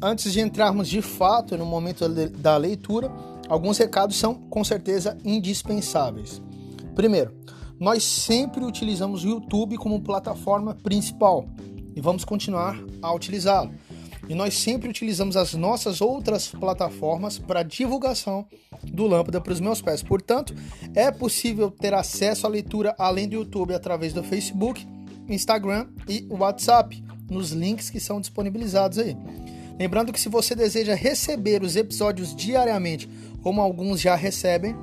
Antes de entrarmos de fato no momento da leitura, alguns recados são com certeza indispensáveis. Primeiro, nós sempre utilizamos o YouTube como plataforma principal e vamos continuar a utilizá-lo. E nós sempre utilizamos as nossas outras plataformas para divulgação do Lâmpada para os meus pés. Portanto, é possível ter acesso à leitura além do YouTube através do Facebook, Instagram e WhatsApp nos links que são disponibilizados aí. Lembrando que se você deseja receber os episódios diariamente, como alguns já recebem,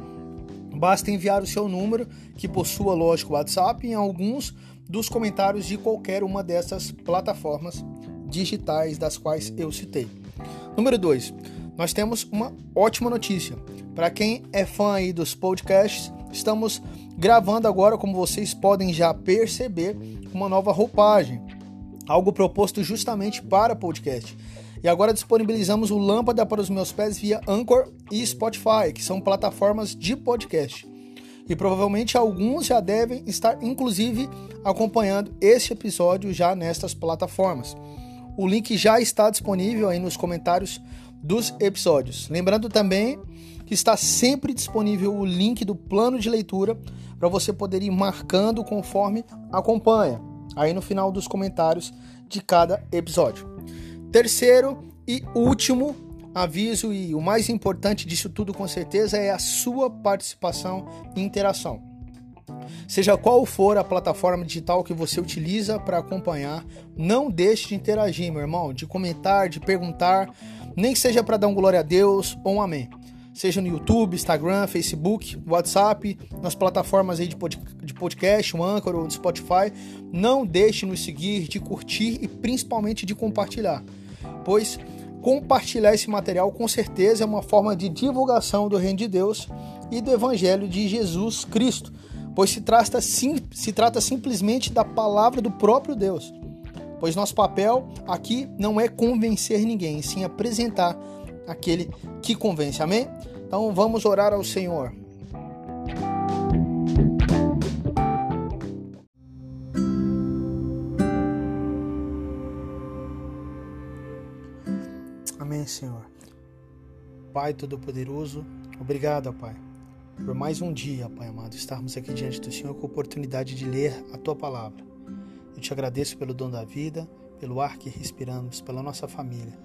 basta enviar o seu número, que possua, lógico, WhatsApp, em alguns dos comentários de qualquer uma dessas plataformas digitais das quais eu citei. Número 2. Nós temos uma ótima notícia. Para quem é fã aí dos podcasts, estamos gravando agora, como vocês podem já perceber, uma nova roupagem algo proposto justamente para podcast. E agora disponibilizamos o Lâmpada para os meus pés via Anchor e Spotify, que são plataformas de podcast. E provavelmente alguns já devem estar, inclusive, acompanhando este episódio já nestas plataformas. O link já está disponível aí nos comentários dos episódios. Lembrando também que está sempre disponível o link do plano de leitura para você poder ir marcando conforme acompanha aí no final dos comentários de cada episódio. Terceiro e último aviso e o mais importante disso tudo com certeza é a sua participação e interação. Seja qual for a plataforma digital que você utiliza para acompanhar, não deixe de interagir, meu irmão, de comentar, de perguntar, nem que seja para dar um glória a Deus ou um amém seja no YouTube, Instagram, Facebook, WhatsApp, nas plataformas aí de, podcast, o Anchor ou do Spotify. Não deixe de nos seguir, de curtir e principalmente de compartilhar, pois compartilhar esse material com certeza é uma forma de divulgação do Reino de Deus e do Evangelho de Jesus Cristo, pois se trata, sim, se trata simplesmente da palavra do próprio Deus. Pois nosso papel aqui não é convencer ninguém, sim apresentar aquele que convence. Amém? Então vamos orar ao Senhor. Amém, Senhor. Pai Todo-Poderoso, obrigado, Pai, por mais um dia, Pai amado, estarmos aqui diante do Senhor com a oportunidade de ler a Tua palavra. Eu te agradeço pelo dom da vida, pelo ar que respiramos, pela nossa família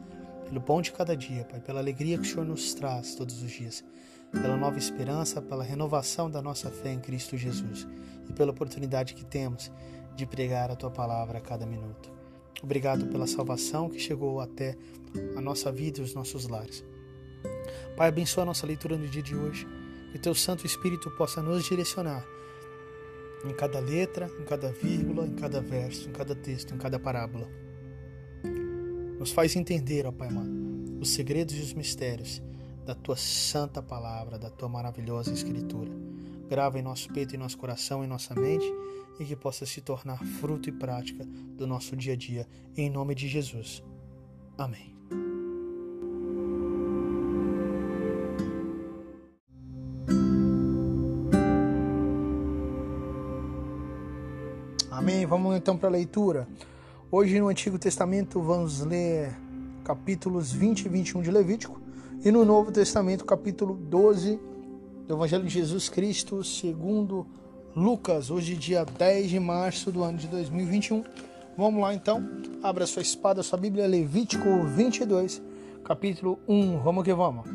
pelo pão de cada dia, Pai, pela alegria que o Senhor nos traz todos os dias, pela nova esperança, pela renovação da nossa fé em Cristo Jesus e pela oportunidade que temos de pregar a tua palavra a cada minuto. Obrigado pela salvação que chegou até a nossa vida e os nossos lares. Pai, abençoa a nossa leitura no dia de hoje, que teu Santo Espírito possa nos direcionar em cada letra, em cada vírgula, em cada verso, em cada texto, em cada parábola. Nos faz entender, ó Pai amado, os segredos e os mistérios da tua santa palavra, da tua maravilhosa escritura. Grava em nosso peito, em nosso coração, em nossa mente e que possa se tornar fruto e prática do nosso dia a dia, em nome de Jesus. Amém. Amém. Vamos então para a leitura. Hoje no Antigo Testamento vamos ler capítulos 20 e 21 de Levítico e no Novo Testamento capítulo 12 do Evangelho de Jesus Cristo segundo Lucas, hoje dia 10 de março do ano de 2021. Vamos lá então, abra sua espada, sua Bíblia, Levítico 22, capítulo 1, vamos que vamos.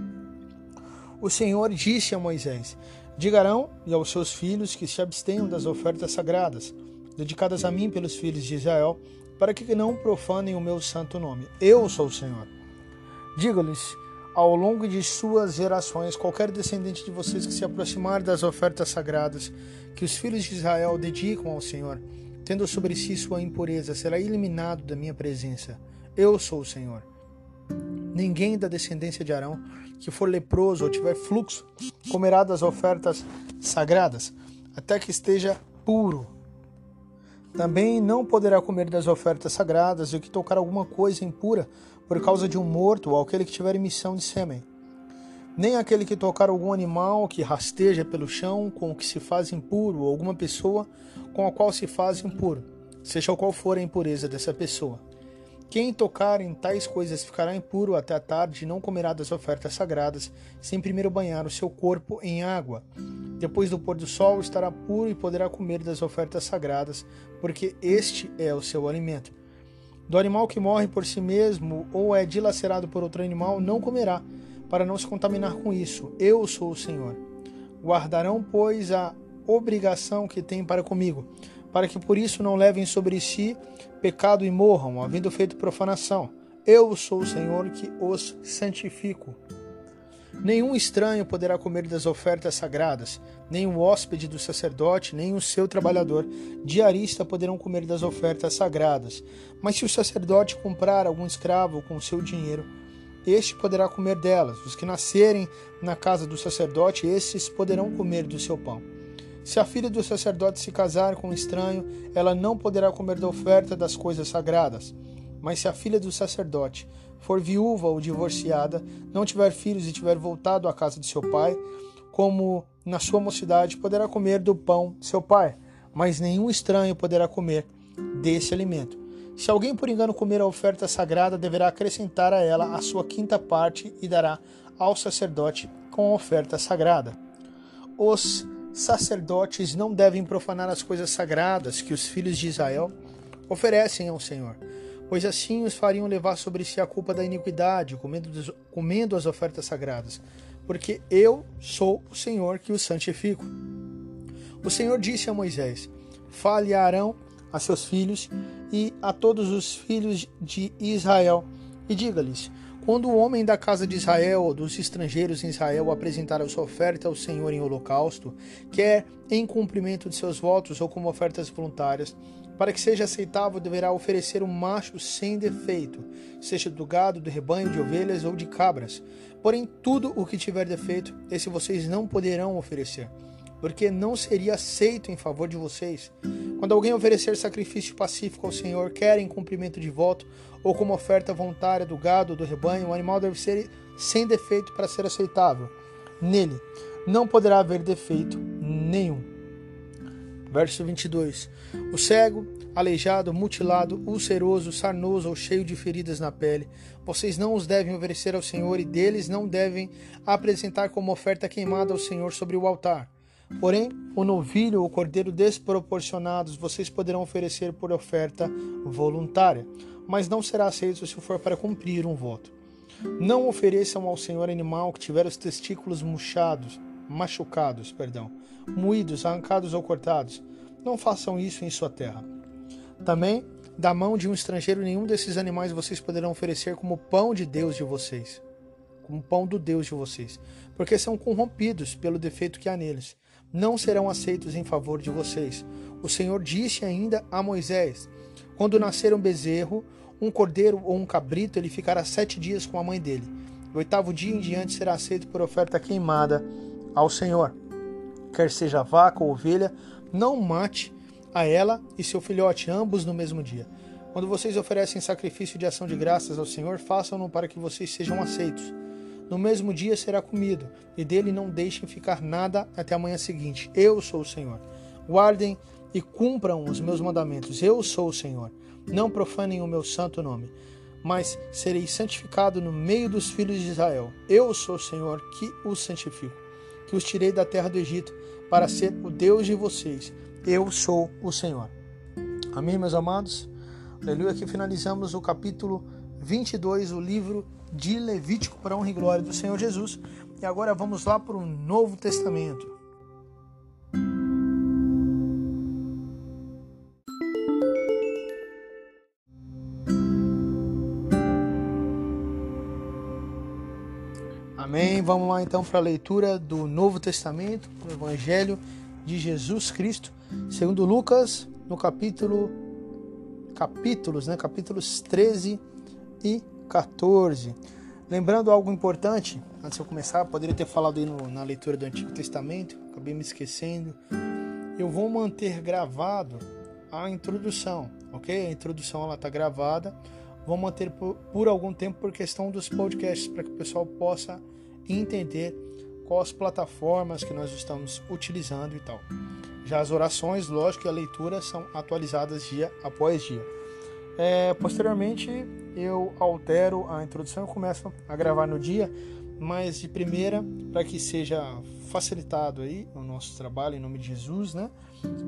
O Senhor disse a Moisés: Digarão e aos seus filhos que se abstenham das ofertas sagradas, dedicadas a mim pelos filhos de Israel, para que não profanem o meu santo nome. Eu sou o Senhor. Diga-lhes ao longo de suas gerações, qualquer descendente de vocês que se aproximar das ofertas sagradas que os filhos de Israel dedicam ao Senhor, tendo sobre si sua impureza, será eliminado da minha presença. Eu sou o Senhor. Ninguém da descendência de Arão que for leproso ou tiver fluxo comerá das ofertas sagradas, até que esteja puro. Também não poderá comer das ofertas sagradas e o que tocar alguma coisa impura por causa de um morto ou aquele que tiver emissão de sêmen. Nem aquele que tocar algum animal que rasteja pelo chão com o que se faz impuro, ou alguma pessoa com a qual se faz impuro, seja qual for a impureza dessa pessoa. Quem tocar em tais coisas ficará impuro até a tarde e não comerá das ofertas sagradas, sem primeiro banhar o seu corpo em água. Depois do pôr do sol estará puro e poderá comer das ofertas sagradas, porque este é o seu alimento. Do animal que morre por si mesmo ou é dilacerado por outro animal, não comerá, para não se contaminar com isso. Eu sou o Senhor. Guardarão, pois, a obrigação que têm para comigo para que por isso não levem sobre si pecado e morram, havendo feito profanação. Eu sou o Senhor que os santifico. Nenhum estranho poderá comer das ofertas sagradas, nem o hóspede do sacerdote, nem o seu trabalhador diarista poderão comer das ofertas sagradas. Mas se o sacerdote comprar algum escravo com seu dinheiro, este poderá comer delas. Os que nascerem na casa do sacerdote, esses poderão comer do seu pão. Se a filha do sacerdote se casar com um estranho, ela não poderá comer da oferta das coisas sagradas. Mas se a filha do sacerdote for viúva ou divorciada, não tiver filhos e tiver voltado à casa de seu pai, como na sua mocidade, poderá comer do pão seu pai, mas nenhum estranho poderá comer desse alimento. Se alguém por engano comer a oferta sagrada, deverá acrescentar a ela a sua quinta parte e dará ao sacerdote com a oferta sagrada. Os sacerdotes não devem profanar as coisas sagradas que os filhos de Israel oferecem ao Senhor, pois assim os fariam levar sobre si a culpa da iniquidade, comendo, as ofertas sagradas, porque eu sou o Senhor que os santifico. O Senhor disse a Moisés: Fale a Arão, a seus filhos e a todos os filhos de Israel, e diga-lhes: quando o homem da casa de Israel ou dos estrangeiros em Israel apresentar a sua oferta ao Senhor em holocausto, quer em cumprimento de seus votos ou como ofertas voluntárias, para que seja aceitável, deverá oferecer um macho sem defeito, seja do gado, do rebanho, de ovelhas ou de cabras. Porém, tudo o que tiver defeito, esse vocês não poderão oferecer porque não seria aceito em favor de vocês. Quando alguém oferecer sacrifício pacífico ao Senhor, quer em cumprimento de voto ou como oferta voluntária do gado ou do rebanho, o animal deve ser sem defeito para ser aceitável. Nele não poderá haver defeito nenhum. Verso 22. O cego, aleijado, mutilado, ulceroso, sarnoso ou cheio de feridas na pele, vocês não os devem oferecer ao Senhor e deles não devem apresentar como oferta queimada ao Senhor sobre o altar. Porém, o novilho ou o cordeiro desproporcionados vocês poderão oferecer por oferta voluntária, mas não será aceito se for para cumprir um voto. Não ofereçam ao Senhor animal que tiver os testículos murchados, machucados, perdão, moídos, arrancados ou cortados. Não façam isso em sua terra. Também, da mão de um estrangeiro, nenhum desses animais vocês poderão oferecer como pão de Deus de vocês, como pão do Deus de vocês, porque são corrompidos pelo defeito que há neles não serão aceitos em favor de vocês. O Senhor disse ainda a Moisés: Quando nascer um bezerro, um cordeiro ou um cabrito, ele ficará sete dias com a mãe dele. O oitavo dia em diante será aceito por oferta queimada ao Senhor. Quer seja vaca ou ovelha, não mate a ela e seu filhote, ambos no mesmo dia. Quando vocês oferecem sacrifício de ação de graças ao Senhor, façam-no para que vocês sejam aceitos no mesmo dia será comido, e dele não deixem ficar nada até a manhã seguinte. Eu sou o Senhor. Guardem e cumpram os meus mandamentos. Eu sou o Senhor. Não profanem o meu santo nome, mas serei santificado no meio dos filhos de Israel. Eu sou o Senhor que os santifico, que os tirei da terra do Egito para ser o Deus de vocês. Eu sou o Senhor. Amém, meus amados? Aleluia, aqui finalizamos o capítulo 22, o livro de Levítico para a honra e glória do Senhor Jesus. E agora vamos lá para o Novo Testamento. Amém. Vamos lá então para a leitura do Novo Testamento, do Evangelho de Jesus Cristo, segundo Lucas, no capítulo capítulos, né? Capítulos 13 e 14. Lembrando algo importante, antes de eu começar, poderia ter falado aí no, na leitura do Antigo Testamento, acabei me esquecendo. Eu vou manter gravado a introdução, ok? A introdução ela está gravada. Vou manter por, por algum tempo por questão dos podcasts, para que o pessoal possa entender quais plataformas que nós estamos utilizando e tal. Já as orações, lógico, e a leitura são atualizadas dia após dia. É, posteriormente, eu altero a introdução e começo a gravar no dia, mas de primeira, para que seja facilitado aí o nosso trabalho em nome de Jesus, né?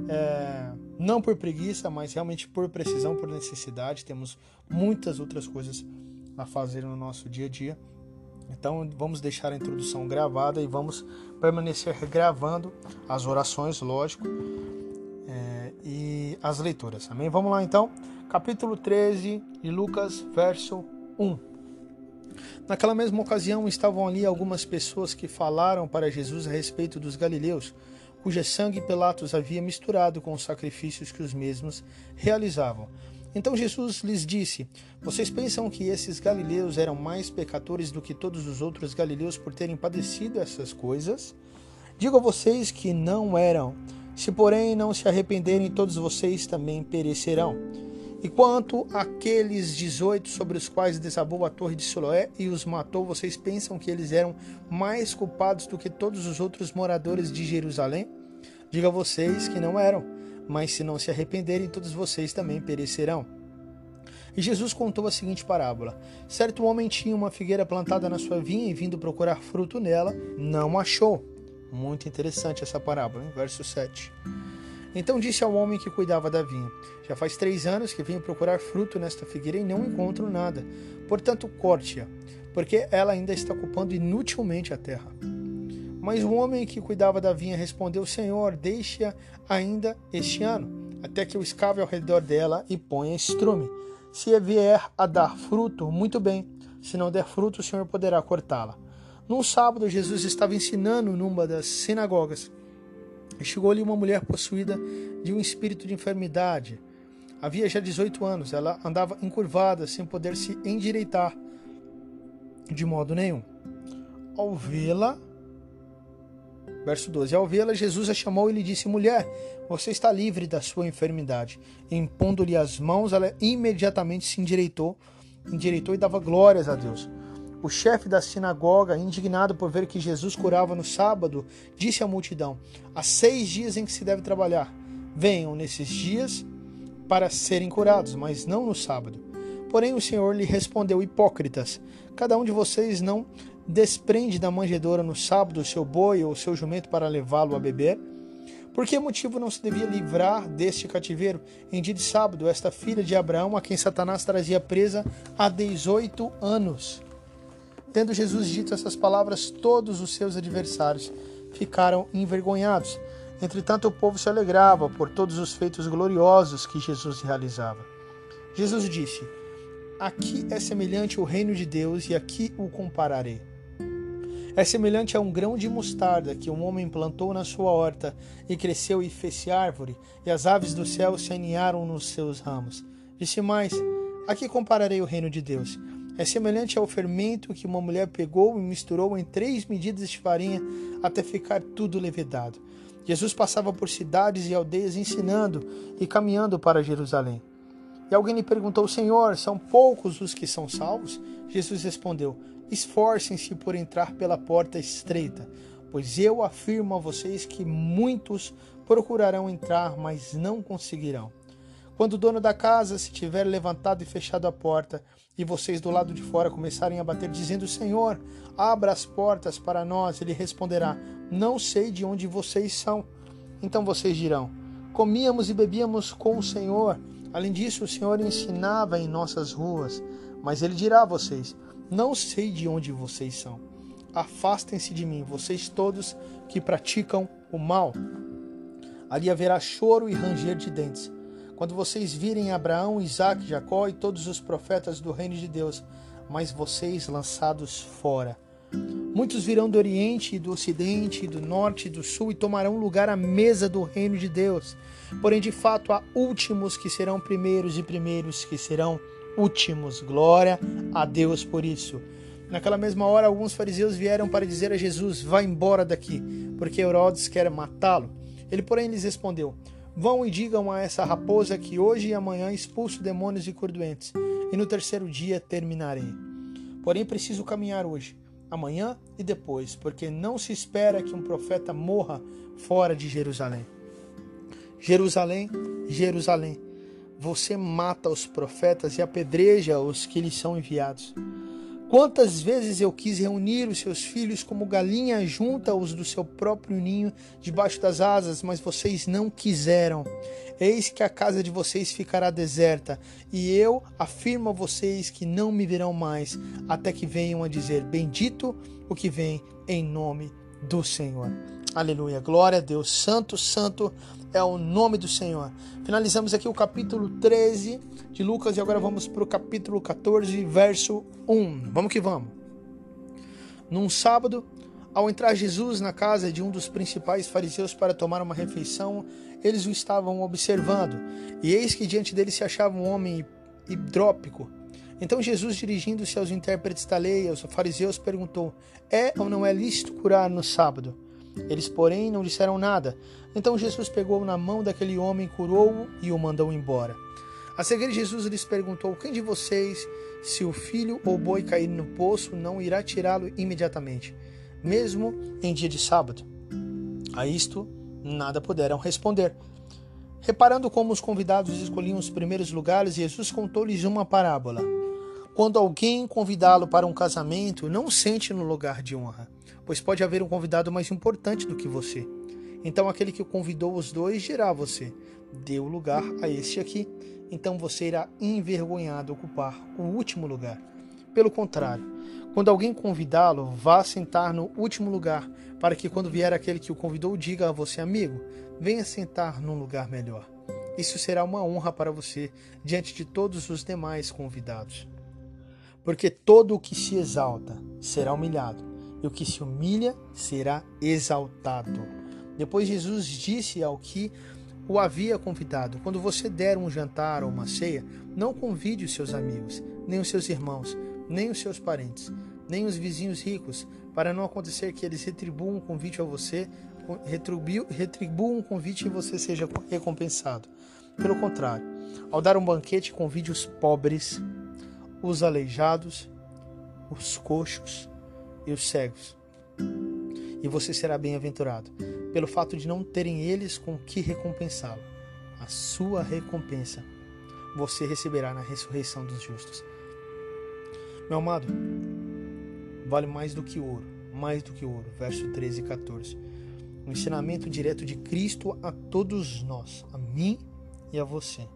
É, não por preguiça, mas realmente por precisão, por necessidade. Temos muitas outras coisas a fazer no nosso dia a dia. Então vamos deixar a introdução gravada e vamos permanecer gravando as orações, lógico, é, e as leituras. Amém? Vamos lá então, capítulo 13 de Lucas, verso 1. Naquela mesma ocasião estavam ali algumas pessoas que falaram para Jesus a respeito dos galileus, cuja sangue Pilatos havia misturado com os sacrifícios que os mesmos realizavam. Então Jesus lhes disse: Vocês pensam que esses galileus eram mais pecadores do que todos os outros galileus por terem padecido essas coisas? Digo a vocês que não eram. Se, porém, não se arrependerem, todos vocês também perecerão. E quanto àqueles 18 sobre os quais desabou a torre de Siloé e os matou, vocês pensam que eles eram mais culpados do que todos os outros moradores de Jerusalém? Diga a vocês que não eram mas se não se arrependerem, todos vocês também perecerão. E Jesus contou a seguinte parábola: Certo homem tinha uma figueira plantada na sua vinha e, vindo procurar fruto nela, não achou. Muito interessante essa parábola, hein? verso 7. Então disse ao homem que cuidava da vinha: Já faz três anos que venho procurar fruto nesta figueira e não encontro nada. Portanto, corte-a, porque ela ainda está ocupando inutilmente a terra. Mas o homem que cuidava da vinha respondeu: Senhor, deixe-a ainda este ano, até que eu escave ao redor dela e ponha estrume. Se vier a dar fruto, muito bem. Se não der fruto, o Senhor poderá cortá-la. Num sábado, Jesus estava ensinando numa das sinagogas. Chegou ali uma mulher possuída de um espírito de enfermidade. Havia já 18 anos. Ela andava encurvada, sem poder se endireitar de modo nenhum. Ao vê-la, Verso 12: Ao vê-la, Jesus a chamou e lhe disse: Mulher, você está livre da sua enfermidade. Impondo-lhe as mãos, ela imediatamente se endireitou, endireitou e dava glórias a Deus. O chefe da sinagoga, indignado por ver que Jesus curava no sábado, disse à multidão: Há seis dias em que se deve trabalhar. Venham nesses dias para serem curados, mas não no sábado. Porém, o Senhor lhe respondeu: Hipócritas, cada um de vocês não desprende da manjedoura no sábado o seu boi ou o seu jumento para levá-lo a beber? Por que motivo não se devia livrar deste cativeiro em dia de sábado esta filha de Abraão, a quem Satanás trazia presa há 18 anos? Tendo Jesus dito essas palavras, todos os seus adversários ficaram envergonhados. Entretanto, o povo se alegrava por todos os feitos gloriosos que Jesus realizava. Jesus disse: Aqui é semelhante o reino de Deus e aqui o compararei. É semelhante a um grão de mostarda que um homem plantou na sua horta e cresceu e fez-se árvore, e as aves do céu se aninharam nos seus ramos. Disse mais: Aqui compararei o reino de Deus. É semelhante ao fermento que uma mulher pegou e misturou em três medidas de farinha até ficar tudo levedado. Jesus passava por cidades e aldeias ensinando e caminhando para Jerusalém. E alguém lhe perguntou: Senhor, são poucos os que são salvos? Jesus respondeu: Esforcem-se por entrar pela porta estreita, pois eu afirmo a vocês que muitos procurarão entrar, mas não conseguirão. Quando o dono da casa se tiver levantado e fechado a porta, e vocês do lado de fora começarem a bater, dizendo: Senhor, abra as portas para nós, ele responderá: Não sei de onde vocês são. Então vocês dirão: Comíamos e bebíamos com o Senhor. Além disso, o Senhor ensinava em nossas ruas. Mas ele dirá a vocês: não sei de onde vocês são. afastem-se de mim, vocês todos que praticam o mal. Ali haverá choro e ranger de dentes. Quando vocês virem Abraão, Isaac, Jacó e todos os profetas do reino de Deus, mas vocês lançados fora. Muitos virão do Oriente, do Ocidente, do Norte e do Sul e tomarão lugar à mesa do reino de Deus. Porém, de fato, há últimos que serão primeiros e primeiros que serão últimos. Glória a Deus por isso. Naquela mesma hora, alguns fariseus vieram para dizer a Jesus: Vá embora daqui, porque Herodes quer matá-lo. Ele, porém, lhes respondeu: Vão e digam a essa raposa que hoje e amanhã expulso demônios e cordoentes, e no terceiro dia terminarei. Porém, preciso caminhar hoje, amanhã e depois, porque não se espera que um profeta morra fora de Jerusalém. Jerusalém, Jerusalém, você mata os profetas e apedreja os que lhes são enviados. Quantas vezes eu quis reunir os seus filhos como galinha junta-os do seu próprio ninho debaixo das asas, mas vocês não quiseram. Eis que a casa de vocês ficará deserta, e eu afirmo a vocês que não me verão mais, até que venham a dizer: Bendito o que vem em nome do Senhor. Aleluia. Glória a Deus. Santo, santo é o nome do Senhor. Finalizamos aqui o capítulo 13 de Lucas e agora vamos para o capítulo 14, verso 1. Vamos que vamos. Num sábado, ao entrar Jesus na casa de um dos principais fariseus para tomar uma refeição, eles o estavam observando, e eis que diante dele se achava um homem hidrópico. Então Jesus, dirigindo-se aos intérpretes da lei, aos fariseus, perguntou: É ou não é lícito curar no sábado? Eles, porém, não disseram nada. Então Jesus pegou na mão daquele homem, curou-o e o mandou embora. A seguir, Jesus lhes perguntou: Quem de vocês, se o filho ou boi cair no poço, não irá tirá-lo imediatamente, mesmo em dia de sábado? A isto, nada puderam responder. Reparando como os convidados escolhiam os primeiros lugares, Jesus contou-lhes uma parábola. Quando alguém convidá-lo para um casamento, não sente no lugar de honra pois pode haver um convidado mais importante do que você. Então aquele que convidou os dois dirá a você: o lugar a este aqui. Então você irá envergonhado ocupar o último lugar. Pelo contrário, quando alguém convidá-lo, vá sentar no último lugar, para que quando vier aquele que o convidou, diga a você, amigo, venha sentar num lugar melhor. Isso será uma honra para você diante de todos os demais convidados. Porque todo o que se exalta será humilhado, e o que se humilha será exaltado. Depois Jesus disse ao que o havia convidado: Quando você der um jantar ou uma ceia, não convide os seus amigos, nem os seus irmãos, nem os seus parentes, nem os vizinhos ricos, para não acontecer que eles retribuam um convite a você, retribuam um convite e você seja recompensado. Pelo contrário, ao dar um banquete, convide os pobres, os aleijados, os coxos, e os cegos. E você será bem-aventurado, pelo fato de não terem eles com que recompensá-lo. A sua recompensa você receberá na ressurreição dos justos. Meu amado, vale mais do que ouro, mais do que ouro. Verso 13 e 14. Um ensinamento direto de Cristo a todos nós, a mim e a você.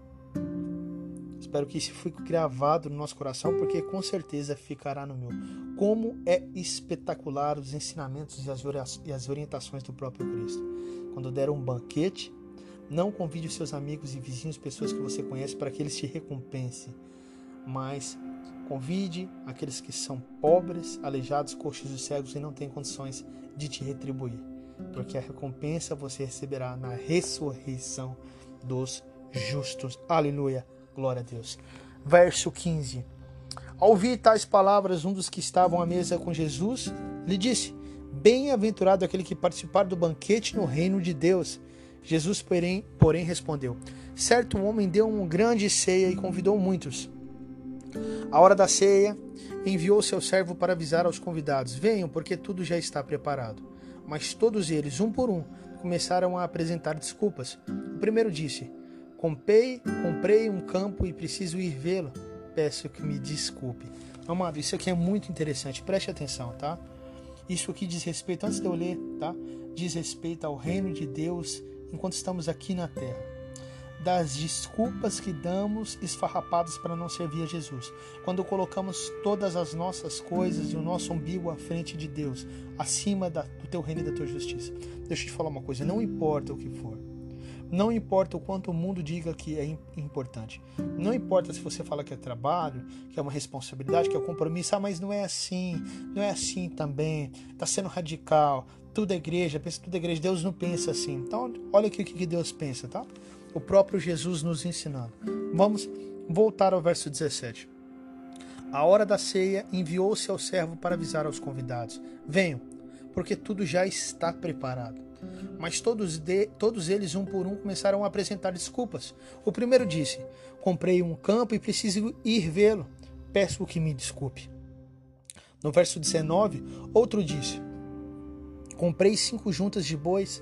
Espero que isso fique gravado no nosso coração, porque com certeza ficará no meu. Como é espetacular os ensinamentos e as orientações do próprio Cristo. Quando der um banquete, não convide os seus amigos e vizinhos, pessoas que você conhece, para que eles te recompensem, mas convide aqueles que são pobres, aleijados, coxos e cegos e não têm condições de te retribuir, porque a recompensa você receberá na ressurreição dos justos. Aleluia. Glória a Deus. Verso 15. Ao ouvir tais palavras, um dos que estavam à mesa com Jesus lhe disse: Bem-aventurado aquele que participar do banquete no reino de Deus. Jesus, porém, porém respondeu: Certo homem deu uma grande ceia e convidou muitos. A hora da ceia, enviou seu servo para avisar aos convidados: Venham, porque tudo já está preparado. Mas todos eles, um por um, começaram a apresentar desculpas. O primeiro disse: Comprei, comprei um campo e preciso ir vê-lo. Peço que me desculpe. Amado, isso aqui é muito interessante. Preste atenção, tá? Isso aqui diz respeito, antes de eu ler, tá? Diz respeito ao reino de Deus enquanto estamos aqui na terra. das desculpas que damos esfarrapadas para não servir a Jesus. Quando colocamos todas as nossas coisas e o nosso umbigo à frente de Deus, acima da, do teu reino e da tua justiça. Deixa eu te falar uma coisa: não importa o que for. Não importa o quanto o mundo diga que é importante. Não importa se você fala que é trabalho, que é uma responsabilidade, que é um compromisso. Ah, mas não é assim. Não é assim também. Está sendo radical. Tudo é igreja. Pensa tudo é igreja. Deus não pensa assim. Então, olha aqui o que Deus pensa, tá? O próprio Jesus nos ensinando. Vamos voltar ao verso 17. A hora da ceia enviou-se ao servo para avisar aos convidados: Venham, porque tudo já está preparado. Mas todos, de, todos eles, um por um, começaram a apresentar desculpas. O primeiro disse: Comprei um campo e preciso ir vê-lo. Peço que me desculpe. No verso 19, outro disse: Comprei cinco juntas de bois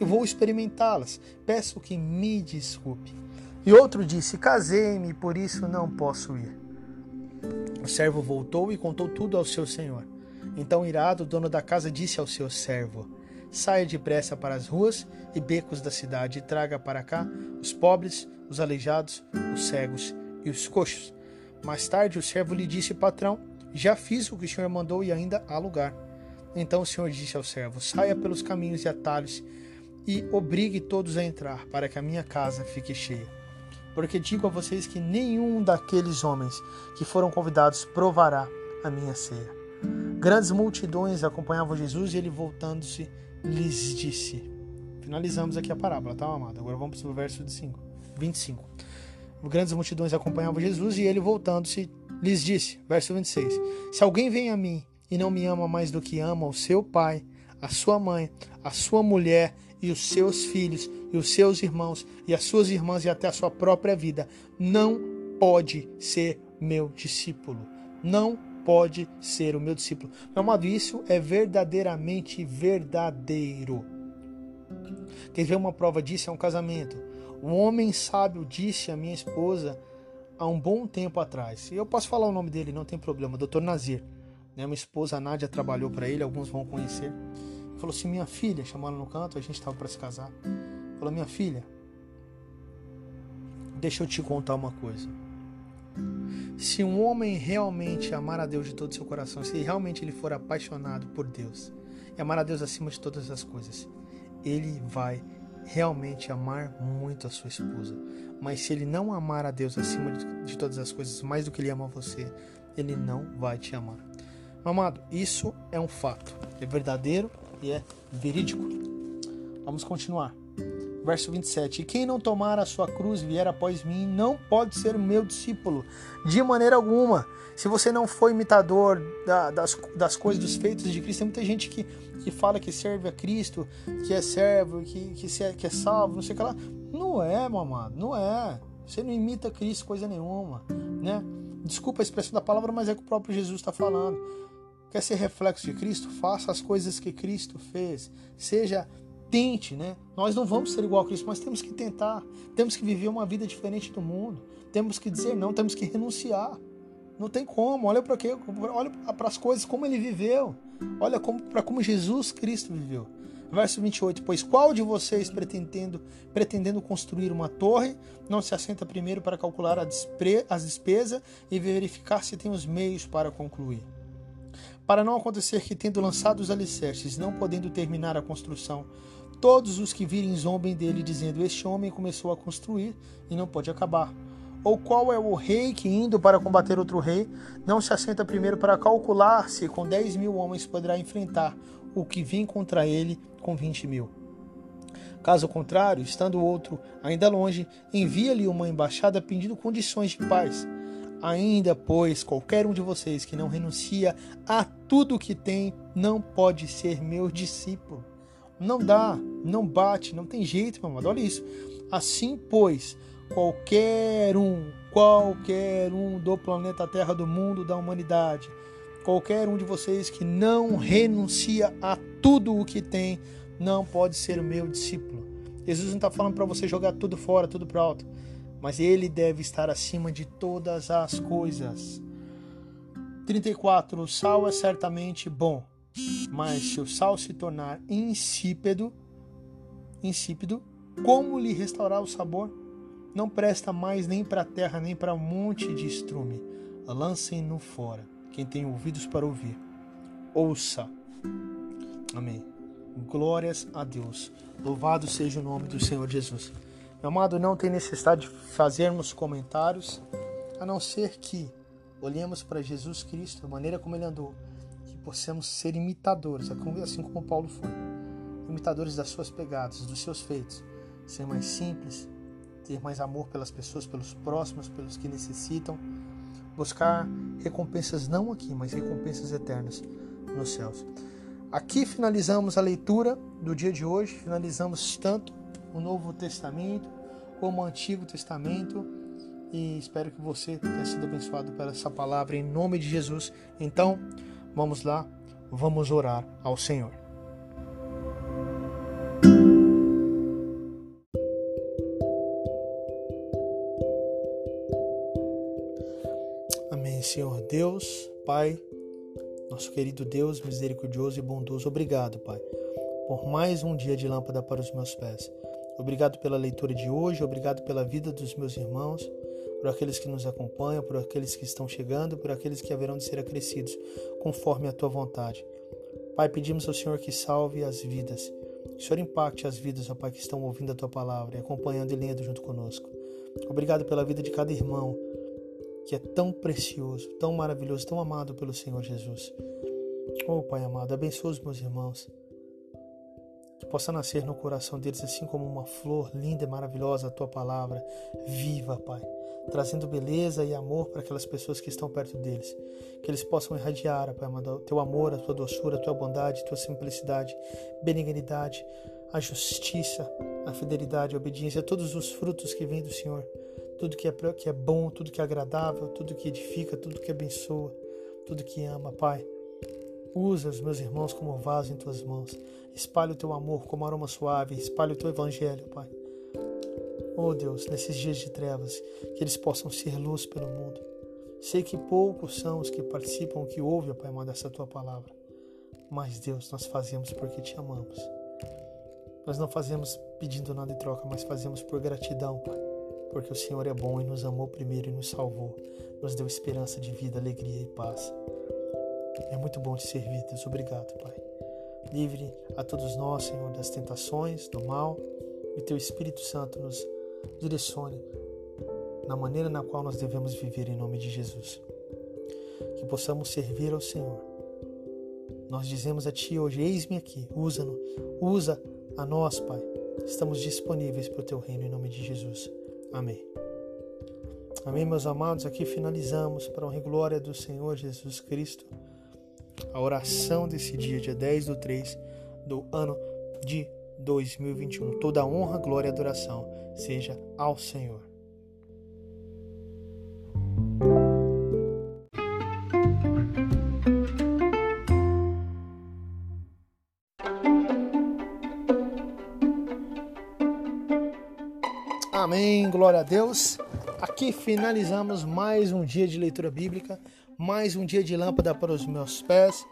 e vou experimentá-las. Peço que me desculpe. E outro disse: Casei-me, por isso não posso ir. O servo voltou e contou tudo ao seu senhor. Então, irado, o dono da casa disse ao seu servo: Saia depressa para as ruas e becos da cidade e traga para cá os pobres, os aleijados, os cegos e os coxos. Mais tarde o servo lhe disse: Patrão, já fiz o que o senhor mandou e ainda há lugar. Então o senhor disse ao servo: Saia pelos caminhos e atalhos e obrigue todos a entrar, para que a minha casa fique cheia. Porque digo a vocês que nenhum daqueles homens que foram convidados provará a minha ceia. Grandes multidões acompanhavam Jesus e ele, voltando-se, lhes disse. Finalizamos aqui a parábola, tá, amado? Agora vamos para o verso de 5, 25. Grandes multidões acompanhavam Jesus e ele, voltando-se, lhes disse, verso 26: Se alguém vem a mim e não me ama mais do que ama o seu pai, a sua mãe, a sua mulher e os seus filhos e os seus irmãos e as suas irmãs e até a sua própria vida, não pode ser meu discípulo. Não pode ser o meu discípulo. Meu amado, isso é verdadeiramente verdadeiro. Quer ver uma prova disso? É um casamento. Um homem sábio disse à minha esposa há um bom tempo atrás. E eu posso falar o nome dele, não tem problema. Dr. Nazir. Né? Minha esposa Nádia trabalhou para ele, alguns vão conhecer. Falou assim: Minha filha, ela no canto, a gente estava para se casar. Falou: Minha filha, deixa eu te contar uma coisa. Se um homem realmente amar a Deus de todo o seu coração, se realmente ele for apaixonado por Deus e amar a Deus acima de todas as coisas, ele vai realmente amar muito a sua esposa. Mas se ele não amar a Deus acima de todas as coisas, mais do que ele ama você, ele não vai te amar. Amado, isso é um fato, é verdadeiro e é verídico. Vamos continuar verso 27. E quem não tomar a sua cruz e vier após mim, não pode ser meu discípulo, de maneira alguma. Se você não for imitador da, das, das coisas, dos feitos de Cristo, tem muita gente que, que fala que serve a Cristo, que é servo, que, que, se é, que é salvo, não sei o que lá. Não é, meu amado, não é. Você não imita Cristo coisa nenhuma, né? Desculpa a expressão da palavra, mas é que o próprio Jesus está falando. Quer ser reflexo de Cristo? Faça as coisas que Cristo fez. Seja tente, né? Nós não vamos ser igual a Cristo, mas temos que tentar. Temos que viver uma vida diferente do mundo. Temos que dizer não, temos que renunciar. Não tem como. Olha para quê? Olha para as coisas como ele viveu. Olha para como Jesus Cristo viveu. Verso 28, pois qual de vocês pretendendo, pretendendo construir uma torre, não se assenta primeiro para calcular as despesas e verificar se tem os meios para concluir? Para não acontecer que, tendo lançado os alicerces, não podendo terminar a construção, todos os que virem zombem dele, dizendo: Este homem começou a construir e não pode acabar. Ou qual é o rei que, indo para combater outro rei, não se assenta primeiro para calcular se com 10 mil homens poderá enfrentar o que vem contra ele com 20 mil? Caso contrário, estando o outro ainda longe, envia-lhe uma embaixada pedindo condições de paz. Ainda, pois, qualquer um de vocês que não renuncia a tudo o que tem, não pode ser meu discípulo. Não dá, não bate, não tem jeito, meu amado. Olha isso. Assim, pois, qualquer um, qualquer um do planeta Terra, do mundo, da humanidade, qualquer um de vocês que não renuncia a tudo o que tem, não pode ser meu discípulo. Jesus não está falando para você jogar tudo fora, tudo para alto, mas ele deve estar acima de todas as coisas. 34. O sal é certamente bom mas se o sal se tornar insípido, insípido, como lhe restaurar o sabor? não presta mais nem para a terra nem para um monte de estrume. Lancem-no fora. Quem tem ouvidos para ouvir, ouça. Amém. Glórias a Deus. Louvado seja o nome do Senhor Jesus. Meu amado, não tem necessidade de fazermos comentários, a não ser que olhemos para Jesus Cristo, a maneira como ele andou, possamos ser imitadores, assim como Paulo foi, imitadores das suas pegadas, dos seus feitos, ser mais simples, ter mais amor pelas pessoas, pelos próximos, pelos que necessitam, buscar recompensas não aqui, mas recompensas eternas nos céus. Aqui finalizamos a leitura do dia de hoje, finalizamos tanto o Novo Testamento como o Antigo Testamento. E espero que você tenha sido abençoado pela essa palavra em nome de Jesus. Então, vamos lá, vamos orar ao Senhor. Amém, Senhor Deus, Pai nosso querido Deus, misericordioso e bondoso, obrigado, Pai, por mais um dia de lâmpada para os meus pés. Obrigado pela leitura de hoje, obrigado pela vida dos meus irmãos, por aqueles que nos acompanham, por aqueles que estão chegando, por aqueles que haverão de ser acrescidos, conforme a tua vontade. Pai, pedimos ao Senhor que salve as vidas. Que o Senhor impacte as vidas, ó Pai, que estão ouvindo a tua palavra e acompanhando e lendo junto conosco. Obrigado pela vida de cada irmão, que é tão precioso, tão maravilhoso, tão amado pelo Senhor Jesus. Oh, Pai amado, abençoa os meus irmãos. Que possa nascer no coração deles assim como uma flor linda e maravilhosa a tua palavra, viva, Pai, trazendo beleza e amor para aquelas pessoas que estão perto deles. Que eles possam irradiar, Pai amado, o teu amor, a tua doçura, a tua bondade, a tua simplicidade, benignidade, a justiça, a fidelidade, a obediência, todos os frutos que vêm do Senhor tudo que é, que é bom, tudo que é agradável, tudo que edifica, tudo que abençoa, tudo que ama, Pai. Usa os meus irmãos como vaso em tuas mãos. Espalhe o teu amor como aroma suave. Espalhe o teu evangelho, Pai. Oh Deus, nesses dias de trevas, que eles possam ser luz pelo mundo. Sei que poucos são os que participam, que ouvem, Pai amado, essa tua palavra. Mas, Deus, nós fazemos porque te amamos. Nós não fazemos pedindo nada em troca, mas fazemos por gratidão, Pai porque o Senhor é bom e nos amou primeiro e nos salvou, nos deu esperança de vida, alegria e paz. É muito bom te servir, Deus. Obrigado, Pai. Livre a todos nós, Senhor, das tentações, do mal, e teu Espírito Santo nos direcione na maneira na qual nós devemos viver em nome de Jesus. Que possamos servir ao Senhor. Nós dizemos a Ti hoje: Eis-me aqui, usa-nos, usa a nós, Pai. Estamos disponíveis para o Teu reino em nome de Jesus. Amém. Amém, meus amados. Aqui finalizamos, para a honra e glória do Senhor Jesus Cristo, a oração desse dia, dia 10 do 3 do ano de 2021. Toda honra, glória e adoração seja ao Senhor. Amém, glória a Deus. Aqui finalizamos mais um dia de leitura bíblica, mais um dia de lâmpada para os meus pés.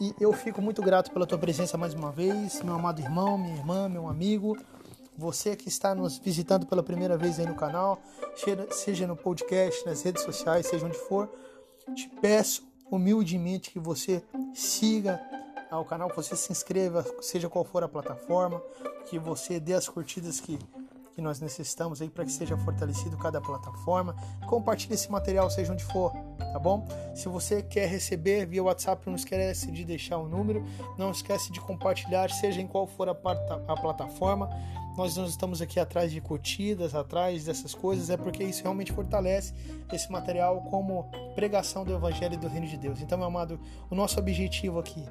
E eu fico muito grato pela tua presença mais uma vez, meu amado irmão, minha irmã, meu amigo, você que está nos visitando pela primeira vez aí no canal, seja no podcast, nas redes sociais, seja onde for, te peço humildemente que você siga ao canal, que você se inscreva, seja qual for a plataforma, que você dê as curtidas que que nós necessitamos aí para que seja fortalecido cada plataforma. Compartilhe esse material, seja onde for, tá bom? Se você quer receber via WhatsApp, não esquece de deixar o número, não esquece de compartilhar, seja em qual for a, a plataforma. Nós não estamos aqui atrás de curtidas, atrás dessas coisas, é porque isso realmente fortalece esse material como pregação do Evangelho e do Reino de Deus. Então, meu amado, o nosso objetivo aqui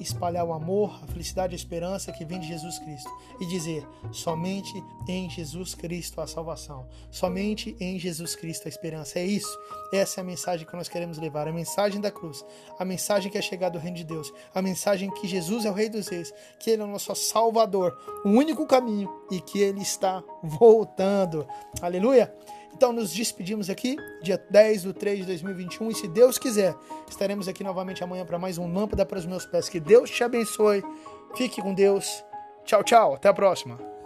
espalhar o amor, a felicidade e a esperança que vem de Jesus Cristo e dizer: somente em Jesus Cristo a salvação, somente em Jesus Cristo a esperança. É isso, essa é a mensagem que nós queremos levar, a mensagem da cruz, a mensagem que é chegar do reino de Deus, a mensagem que Jesus é o Rei dos Reis, que Ele é o nosso Salvador, o único caminho e que Ele está voltando. Aleluia! Então nos despedimos aqui, dia 10 de 3 de 2021, e se Deus quiser, estaremos aqui novamente amanhã para mais um Lâmpada para os meus pés. Que Deus te abençoe, fique com Deus. Tchau, tchau, até a próxima.